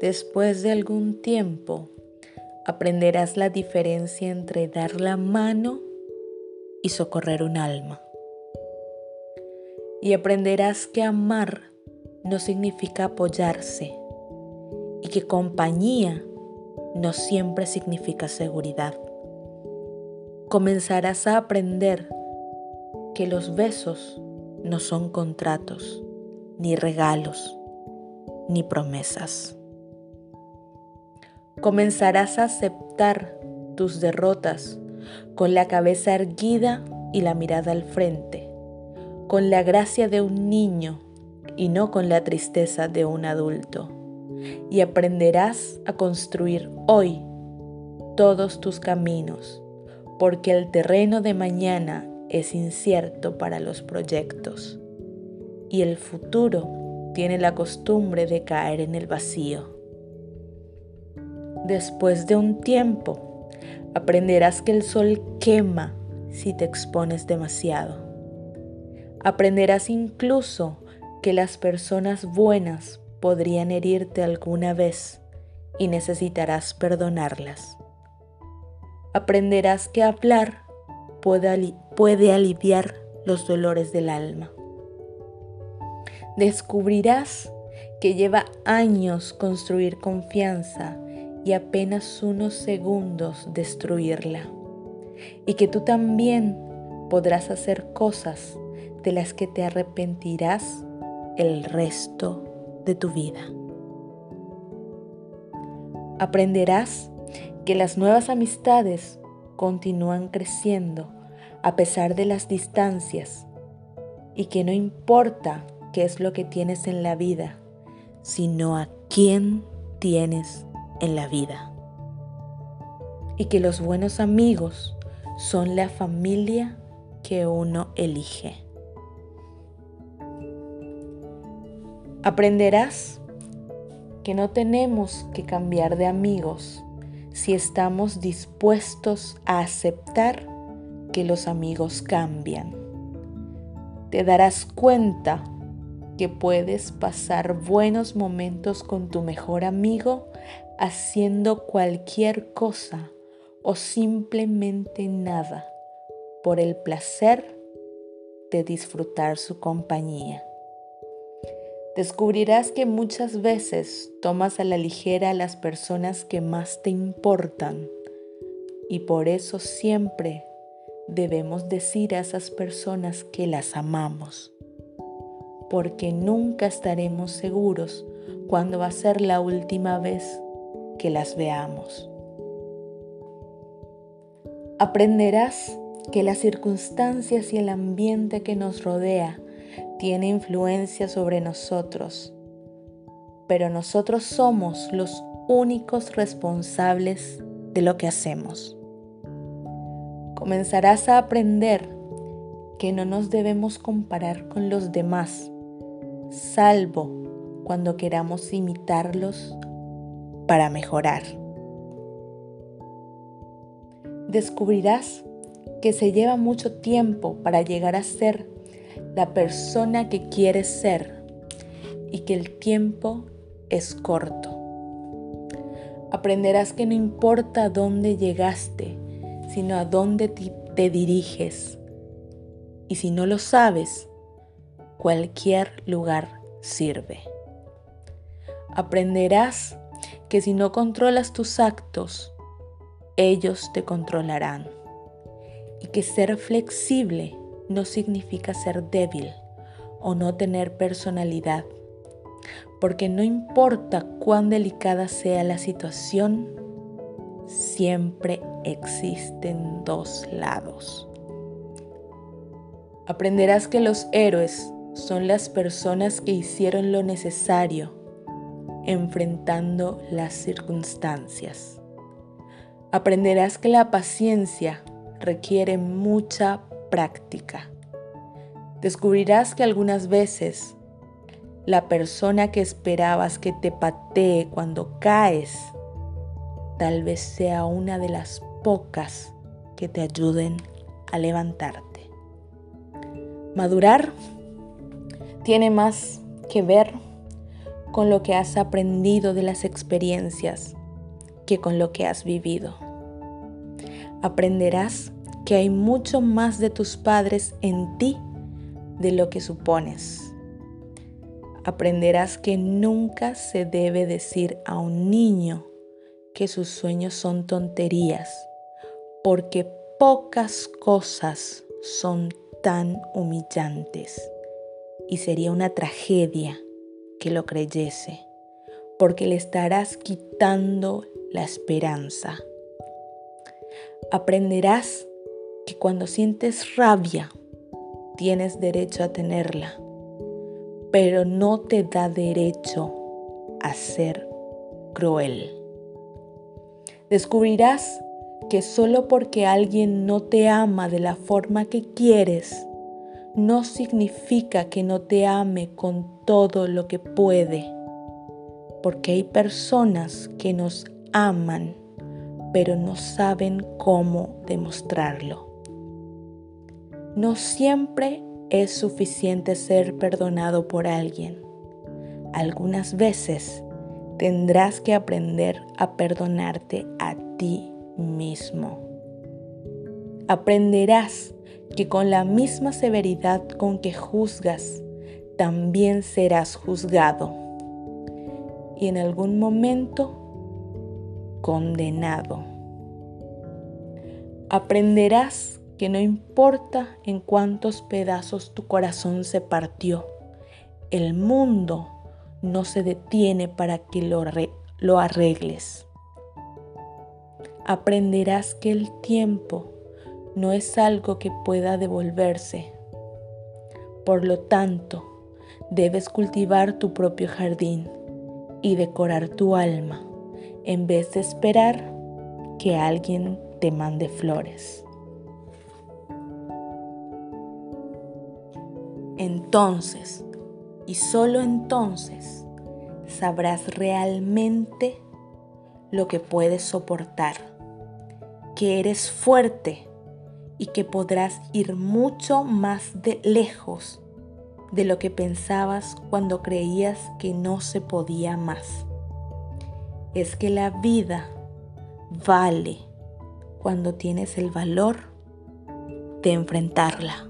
Después de algún tiempo, aprenderás la diferencia entre dar la mano y socorrer un alma. Y aprenderás que amar no significa apoyarse y que compañía no siempre significa seguridad. Comenzarás a aprender que los besos no son contratos, ni regalos, ni promesas. Comenzarás a aceptar tus derrotas con la cabeza erguida y la mirada al frente, con la gracia de un niño y no con la tristeza de un adulto. Y aprenderás a construir hoy todos tus caminos, porque el terreno de mañana es incierto para los proyectos y el futuro tiene la costumbre de caer en el vacío. Después de un tiempo, aprenderás que el sol quema si te expones demasiado. Aprenderás incluso que las personas buenas podrían herirte alguna vez y necesitarás perdonarlas. Aprenderás que hablar puede, puede aliviar los dolores del alma. Descubrirás que lleva años construir confianza y apenas unos segundos destruirla. Y que tú también podrás hacer cosas de las que te arrepentirás el resto de tu vida. Aprenderás que las nuevas amistades continúan creciendo a pesar de las distancias y que no importa qué es lo que tienes en la vida, sino a quién tienes en la vida. Y que los buenos amigos son la familia que uno elige. Aprenderás que no tenemos que cambiar de amigos si estamos dispuestos a aceptar que los amigos cambian. Te darás cuenta que puedes pasar buenos momentos con tu mejor amigo haciendo cualquier cosa o simplemente nada por el placer de disfrutar su compañía. Descubrirás que muchas veces tomas a la ligera a las personas que más te importan y por eso siempre debemos decir a esas personas que las amamos porque nunca estaremos seguros cuando va a ser la última vez que las veamos. Aprenderás que las circunstancias y el ambiente que nos rodea tiene influencia sobre nosotros, pero nosotros somos los únicos responsables de lo que hacemos. Comenzarás a aprender que no nos debemos comparar con los demás, salvo cuando queramos imitarlos para mejorar. Descubrirás que se lleva mucho tiempo para llegar a ser la persona que quieres ser y que el tiempo es corto. Aprenderás que no importa dónde llegaste, sino a dónde te diriges. Y si no lo sabes, cualquier lugar sirve. Aprenderás que si no controlas tus actos, ellos te controlarán. Y que ser flexible no significa ser débil o no tener personalidad, porque no importa cuán delicada sea la situación, siempre existen dos lados. Aprenderás que los héroes son las personas que hicieron lo necesario enfrentando las circunstancias. Aprenderás que la paciencia requiere mucha práctica. Descubrirás que algunas veces la persona que esperabas que te patee cuando caes tal vez sea una de las pocas que te ayuden a levantarte. Madurar tiene más que ver con lo que has aprendido de las experiencias que con lo que has vivido. Aprenderás que hay mucho más de tus padres en ti de lo que supones. Aprenderás que nunca se debe decir a un niño que sus sueños son tonterías, porque pocas cosas son tan humillantes y sería una tragedia que lo creyese, porque le estarás quitando la esperanza. Aprenderás que cuando sientes rabia, tienes derecho a tenerla, pero no te da derecho a ser cruel. Descubrirás que solo porque alguien no te ama de la forma que quieres, no significa que no te ame con todo lo que puede, porque hay personas que nos aman, pero no saben cómo demostrarlo. No siempre es suficiente ser perdonado por alguien. Algunas veces tendrás que aprender a perdonarte a ti mismo. Aprenderás que con la misma severidad con que juzgas, también serás juzgado. Y en algún momento, condenado. Aprenderás que no importa en cuántos pedazos tu corazón se partió, el mundo no se detiene para que lo, lo arregles. Aprenderás que el tiempo no es algo que pueda devolverse. Por lo tanto, debes cultivar tu propio jardín y decorar tu alma en vez de esperar que alguien te mande flores. Entonces, y solo entonces, sabrás realmente lo que puedes soportar, que eres fuerte y que podrás ir mucho más de lejos de lo que pensabas cuando creías que no se podía más. Es que la vida vale cuando tienes el valor de enfrentarla.